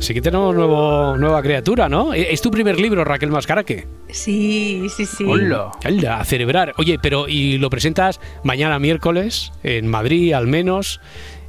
Sí que tenemos nuevo, nueva criatura, ¿no? ¿Es tu primer libro, Raquel Mascaraque? Sí, sí, sí. Hola. Hola, a celebrar. Oye, pero ¿y lo presentas mañana miércoles en Madrid, al menos?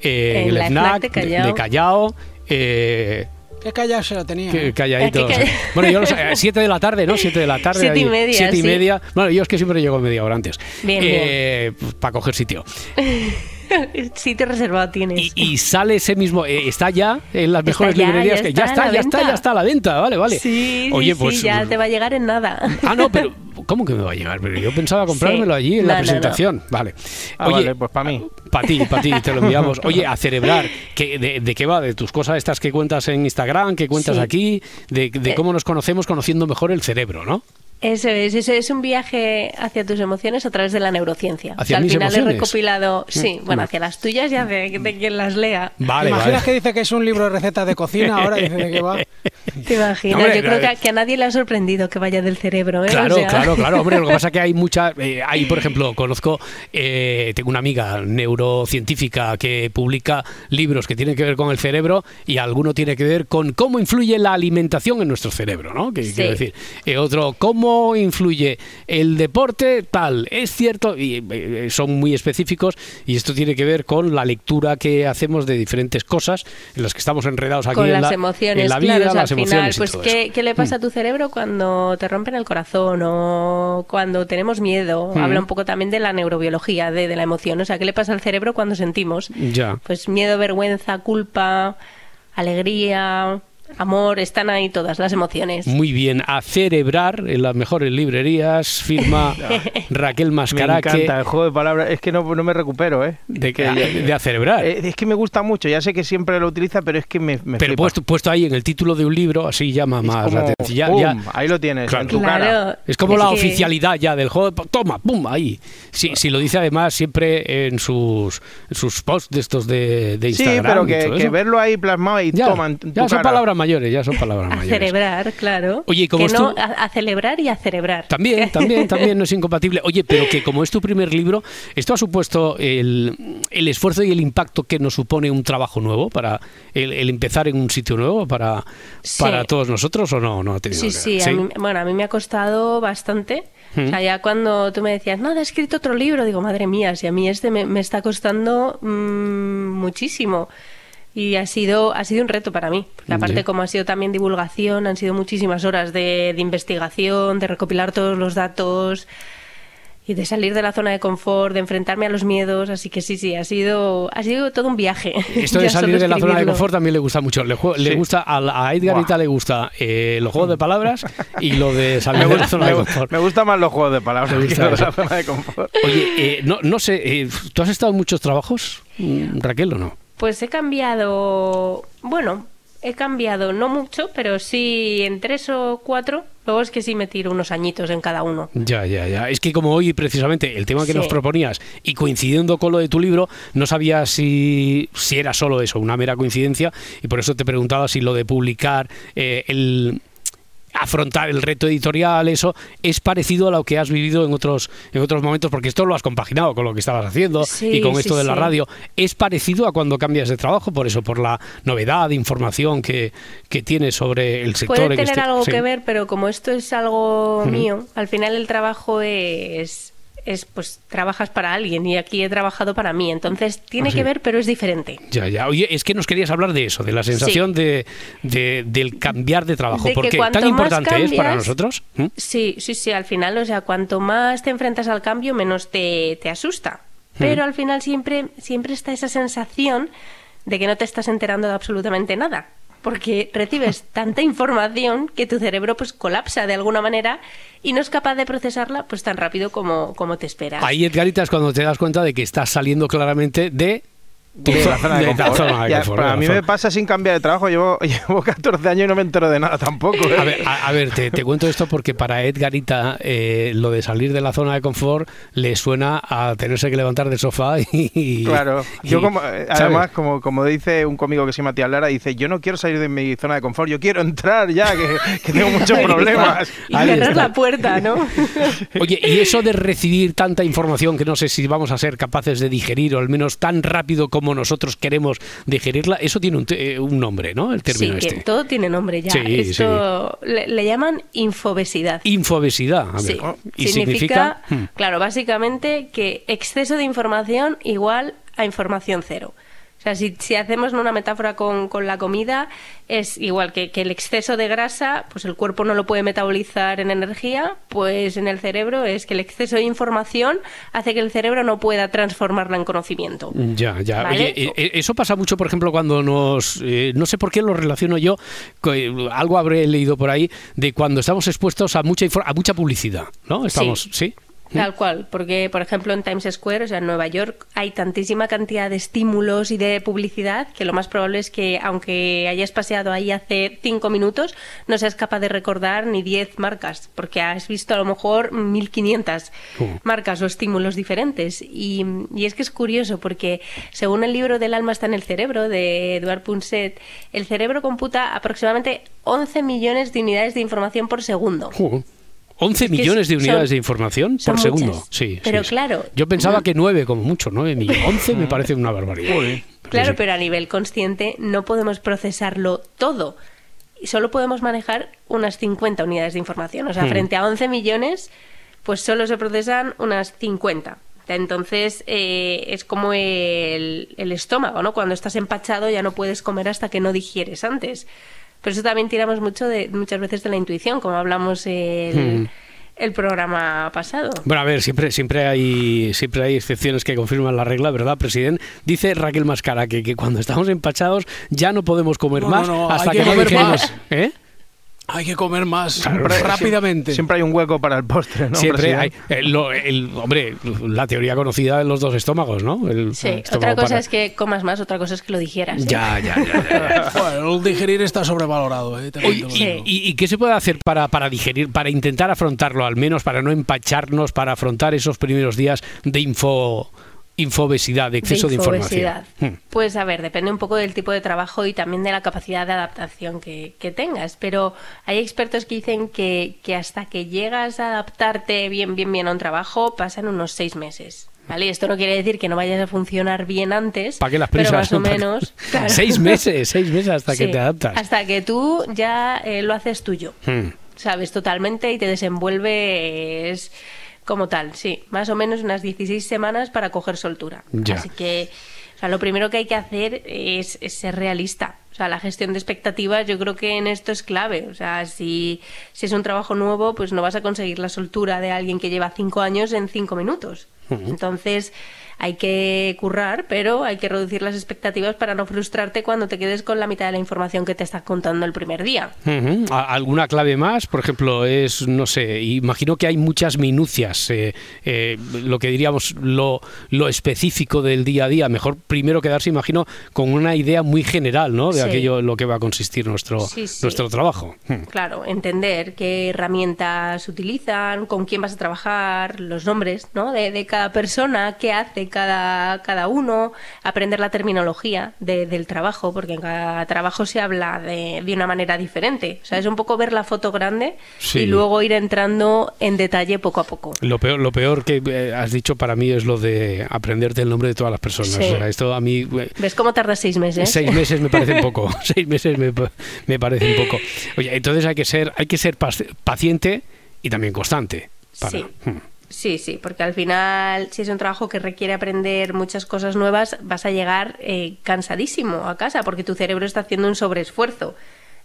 Eh, En el FNAC FNAC de Callao. de Callao. eh, Qué callado se lo tenía. ¿eh? calladito. Qué calla- Bueno, yo lo sé, a siete de la tarde, ¿no? Siete de la tarde. Siete y media, Siete y sí. media. Bueno, yo es que siempre llego media hora antes. Bien, Eh, Para coger sitio. Sitio reservado tienes. Y, y sale ese mismo, eh, está ya en las mejores ya, librerías ya que ya está ya está, ya está a la venta, vale, vale. Sí, sí, Oye, sí, pues ya te va a llegar en nada. Ah, no, pero ¿cómo que me va a llegar? Pero yo pensaba comprármelo Sí. allí en No, la no, no. presentación. Vale. Ah, Oye, vale, pues para mí. para ti, para ti, te lo enviamos. Oye, a celebrar, ¿qué- de, de qué va? ¿De tus cosas estas que cuentas en Instagram, que cuentas Sí. aquí? De, de Eh. cómo nos conocemos conociendo mejor el cerebro, ¿no? Eso es, eso es un viaje hacia tus emociones a través de la neurociencia. ¿Hacia al mis final emociones? he recopilado, sí, bueno, Mm. hacia las tuyas y hacia de quien las lea. Vale, ¿Imaginas vale. que dice que es un libro de recetas de cocina? Ahora dice de qué va. ¿Te imaginas? Hombre, Yo creo que, a- que a nadie le ha sorprendido que vaya del cerebro, ¿eh? O Claro, sea, claro, claro. Hombre, lo que pasa es que hay muchas. eh, hay, por ejemplo, conozco, eh, tengo una amiga neurocientífica que publica libros que tienen que ver con el cerebro y alguno tiene que ver con cómo influye la alimentación en nuestro cerebro, ¿no? Que, Sí. Quiero decir, Eh, otro, cómo influye el deporte, tal. Es cierto, y eh, son muy específicos y esto tiene que ver con la lectura que hacemos de diferentes cosas en las que estamos enredados aquí con en las la, emociones, en la vida, claro, o sea, las al final, emociones y pues todo ¿qué, eso. qué le pasa Mm. a tu cerebro cuando te rompen el corazón o cuando tenemos miedo? Mm. Habla un poco también de la neurobiología, de, de la emoción, o sea, ¿qué le pasa al cerebro cuando sentimos? Ya. Pues miedo, vergüenza, culpa, alegría, amor, están ahí todas las emociones. Muy bien, a celebrar en las mejores librerías, firma Raquel Me Mascaraque. encanta el juego de palabras. Es que no, no me recupero, ¿eh? De, Que ya- de a celebrar. Eh, es que me gusta mucho. Ya sé que siempre lo utiliza, pero es que me, me Pero puesto, puesto ahí en el título de un libro, así llama Es más como, la atención. Ya- ya- ahí lo tienes, Claro. en tu Claro. cara. es como la que- oficialidad ya del juego. de- Toma, pum, ahí. Si, si lo dice además siempre en sus, en sus posts de estos de, de Sí, Instagram. pero que, verlo ahí plasmado y ya, toma en tu ya son cara. palabras mayores, ya son palabras A mayores. celebrar, claro. Oye, ¿y cómo que es no, tu- a, a celebrar y a celebrar. También, también, también no es incompatible. Oye, pero que como es tu primer libro, ¿esto ha supuesto el, el esfuerzo y el impacto que nos supone un trabajo nuevo para el, el empezar en un sitio nuevo para, Sí. para todos nosotros o no? no ha tenido Sí, ver? sí, a mí, bueno, a mí me ha costado bastante. O sea, ya cuando tú me decías, no, he escrito otro libro, digo, madre mía, si a mí este me, me está costando mm, muchísimo. Y ha sido, ha sido un reto para mí. Porque aparte, Ya. como ha sido también divulgación, han sido muchísimas horas de, de investigación, de recopilar todos los datos y de salir de la zona de confort, de enfrentarme a los miedos. Así que sí, sí, ha sido, ha sido todo un viaje. Esto de salir de la zona de confort también le gusta mucho. Le, jue- le Sí. gusta a, a Edgarita le gusta eh, los juegos de palabras y lo de salir de la gusta, zona de confort. me gustan más los juegos de palabras Me que gusta los de eso. la zona de confort. Oye, eh, no, no sé, eh, ¿tú has estado en muchos trabajos, mm, Raquel, o no? Pues he cambiado, bueno, he cambiado no mucho, pero sí en tres o cuatro. Luego es que sí me tiro unos añitos en cada uno. Ya, ya, ya. Es que como hoy precisamente el tema que Sí. nos proponías y coincidiendo con lo de tu libro, no sabía si, si era solo eso, una mera coincidencia, y por eso te preguntaba si lo de publicar, eh, el afrontar el reto editorial, eso es parecido a lo que has vivido en otros en otros momentos, porque esto lo has compaginado con lo que estabas haciendo Sí, y con sí, esto de la radio. Es parecido a cuando cambias de trabajo, por eso, por la novedad información que, que tienes sobre el sector. Puede en tener este- algo que ver, pero como esto es algo mío, al final el trabajo es, es, pues, trabajas para alguien y aquí he trabajado para mí. Entonces tiene Ah, que ver, pero es diferente. Ya, ya. Oye, es que nos querías hablar de eso, de la sensación de, de- del cambiar de trabajo. De que ¿Por qué? cuanto ¿Tan importante es para nosotros? ¿Mm? Sí, sí, sí, al final, o sea, cuanto más te enfrentas al cambio, menos te, te asusta. Pero al final siempre, siempre está esa sensación de que no te estás enterando de absolutamente nada. Porque recibes tanta información que tu cerebro pues colapsa de alguna manera y no es capaz de procesarla pues tan rápido como, como te esperas. Ahí, Edgarita, es cuando te das cuenta de que estás saliendo claramente de... tu De zona de de confort. zona de Ya, confort, pero de a la mí me pasa sin cambiar de trabajo. Llevo, llevo 14 años y no me entero de nada tampoco. ¿eh? A ver, a, a ver, te, te cuento esto porque para Edgarita eh, lo de salir de la zona de confort le suena a tenerse que levantar del sofá y... Claro, y- yo como, eh, además, como, como dice un cómico que se llama Matías Lara, dice, yo no quiero salir de mi zona de confort, yo quiero entrar ya, que, que tengo muchos problemas. Y cerrar la puerta, ¿no? Oye, y eso de recibir tanta información que no sé si vamos a ser capaces de digerir o al menos tan rápido como como nosotros queremos digerirla, eso tiene un, eh, un nombre, ¿no? El término sí, que este. todo tiene nombre ya. Sí, Esto Le, le llaman infobesidad. Infobesidad. a ver, Sí. Y significa, significa. Hmm. claro, básicamente que exceso de información igual a información cero. O sea, si, si hacemos una metáfora con, con la comida, es igual que, que el exceso de grasa, pues el cuerpo no lo puede metabolizar en energía, pues en el cerebro es que el exceso de información hace que el cerebro no pueda transformarla en conocimiento. Ya, ya. ¿Vale? Oye, eh, eh, eso pasa mucho, por ejemplo, cuando nos... eh, no sé por qué lo relaciono yo, algo habré leído por ahí, de cuando estamos expuestos a mucha, a mucha publicidad, ¿no? Estamos, ¿sí? Tal cual, porque por ejemplo en Times Square, o sea en Nueva York, hay tantísima cantidad de estímulos y de publicidad que lo más probable es que aunque hayas paseado ahí hace cinco minutos, no seas capaz de recordar ni 10 marcas, porque has visto a lo mejor 1500 Uh. marcas o estímulos diferentes. Y, y es que es curioso porque según el libro del alma está en el cerebro de Eduard Punset, el cerebro computa aproximadamente 11 millones de unidades de información por segundo. 11 que millones de son- unidades de información por segundo. muchas. Sí, sí, Pero sí. claro, Yo pensaba no- que 9 como mucho, 9 millones. 11 me parece una barbaridad. Claro, Sí. pero a nivel consciente no podemos procesarlo todo. Y Solo podemos manejar unas 50 unidades de información. O sea, Hmm. frente a 11 millones, pues solo se procesan unas 50. Entonces, eh, es como el, el estómago, ¿no? Cuando estás empachado ya no puedes comer hasta que no digieres antes. Pero eso también tiramos mucho de, muchas veces de la intuición, como hablamos el, Hmm. el programa pasado. Bueno, a ver, siempre, siempre hay siempre hay excepciones que confirman la regla, ¿verdad, presidente? Dice Raquel Mascara que, que cuando estamos empachados ya no podemos comer No, más no, hasta que, que no más. ¿Eh? Hay que comer más Siempre- rápidamente. Siempre hay un hueco para el postre, ¿no? Siempre hay. eh, el, hombre, la teoría conocida de los dos estómagos, ¿no? El Sí, estómago otra cosa para- es que comas más, otra cosa es que lo digieras. ¿eh? Ya, ya, ya. ya. Bueno, el digerir está sobrevalorado, ¿eh? También Oye, te lo ¿y, digo. y- y qué se puede hacer para, para digerir, para intentar afrontarlo, al menos para no empacharnos, para afrontar esos primeros días de info, infobesidad, de exceso de, infobesidad. información? Hmm. Pues a ver, depende un poco del tipo de trabajo y también de la capacidad de adaptación que, que tengas. Pero hay expertos que dicen que, que hasta que llegas a adaptarte bien, bien, bien a un trabajo, pasan unos seis meses. ¿Vale? Esto no quiere decir que no vayas a funcionar bien antes, ¿Para qué las pero prisas? más o menos. claro. Seis meses, seis meses hasta que te adaptas. Hasta que tú ya eh, lo haces tuyo. Hmm. sabes totalmente y te desenvuelves como tal, sí, más o menos unas 16 semanas para coger soltura. Ya. Así que, o sea, lo primero que hay que hacer es, es ser realista. O sea, la gestión de expectativas yo creo que en esto es clave. O sea, si, si es un trabajo nuevo, pues no vas a conseguir la soltura de alguien que lleva cinco años en cinco minutos. Entonces, hay que currar, pero hay que reducir las expectativas para no frustrarte cuando te quedes con la mitad de la información que te estás contando el primer día. Ujú. ¿A- ¿Alguna clave más? Por ejemplo, es, no sé, imagino que hay muchas minucias, eh, eh, lo que diríamos lo, lo específico del día a día. Mejor primero quedarse, imagino, con una idea muy general, ¿no? De Sí. aquello en lo que va a consistir nuestro, Sí, sí. nuestro trabajo. Claro, entender qué herramientas utilizan, con quién vas a trabajar, los nombres ¿no? de, de cada persona, qué hace cada, cada uno, aprender la terminología de- del trabajo, porque en cada trabajo se habla de, de una manera diferente. O sea, es un poco ver la foto grande Sí. y luego ir entrando en detalle poco a poco. Lo peor, lo peor que eh, has dicho para mí es lo de aprenderte el nombre de todas las personas. Sí. O sea, esto a mí eh, ¿Ves cómo tarda seis meses? Seis meses me parece un poco. Seis meses me, me parece un poco. Oye, entonces hay que ser, hay que ser paci- paciente y también constante. Para, Sí. Hmm. Sí, sí, porque al final, si es un trabajo que requiere aprender muchas cosas nuevas, vas a llegar eh, cansadísimo a casa, porque tu cerebro está haciendo un sobreesfuerzo.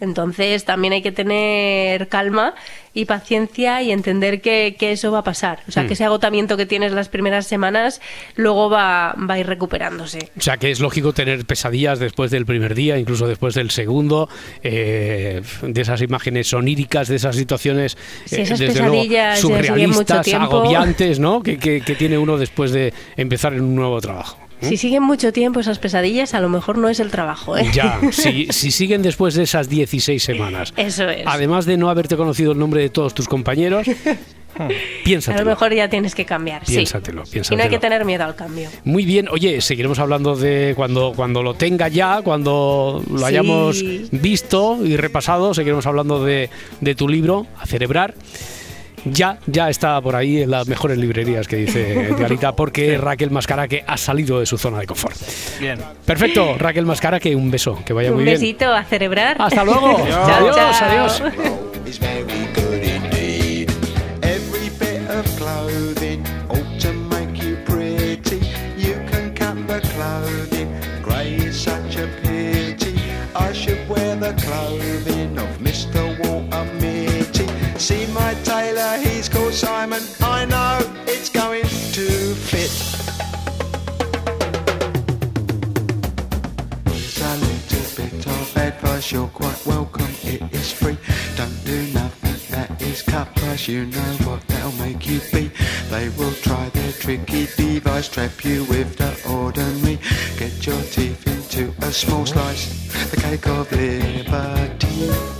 Entonces, también hay que tener calma y paciencia y entender que, que eso va a pasar. O sea, Mm. que ese agotamiento que tienes las primeras semanas, luego va, va a ir recuperándose. O sea que es lógico tener pesadillas después del primer día, incluso después del segundo, eh, de esas imágenes oníricas, de esas situaciones Si eh, desde luego pesadillas mucho surrealistas, agobiantes, ¿no? Que, que- que tiene uno después de empezar en un nuevo trabajo. Si siguen mucho tiempo esas pesadillas, a lo mejor no es el trabajo. ¿eh? Ya, si, si siguen después de esas 16 semanas, Eso es. además de no haberte conocido el nombre de todos tus compañeros, a piénsatelo. lo mejor ya tienes que cambiar. sí. Piénsatelo, Y no hay piénsatelo. que tener miedo al cambio. Muy bien, oye, seguiremos hablando de cuando, cuando lo tenga ya, cuando lo Sí. hayamos visto y repasado, seguiremos hablando de, de tu libro, A Celebrar. Ya, ya está por ahí en las mejores librerías que dice Edgarita, porque Raquel Mascaraque ha salido de su zona de confort. Bien. Perfecto, Raquel Mascaraque, un beso, que vaya Un muy bien. besito a celebrar. Hasta luego. Chao, adiós, chao. adiós. is very good indeed. Every bit of clothing ought to make you pretty. You can cut the clothing, grey is such a pity. I should wear the clothing of Mr. Walter. See my tailor, he's called Simon. I know it's going to fit. Here's a little bit of advice, you're quite welcome, it is free. Don't do nothing that is cut price, you know what they'll make you be. They will try their tricky device, trap you with the ordinary. Get your teeth into a small slice, the cake of liberty.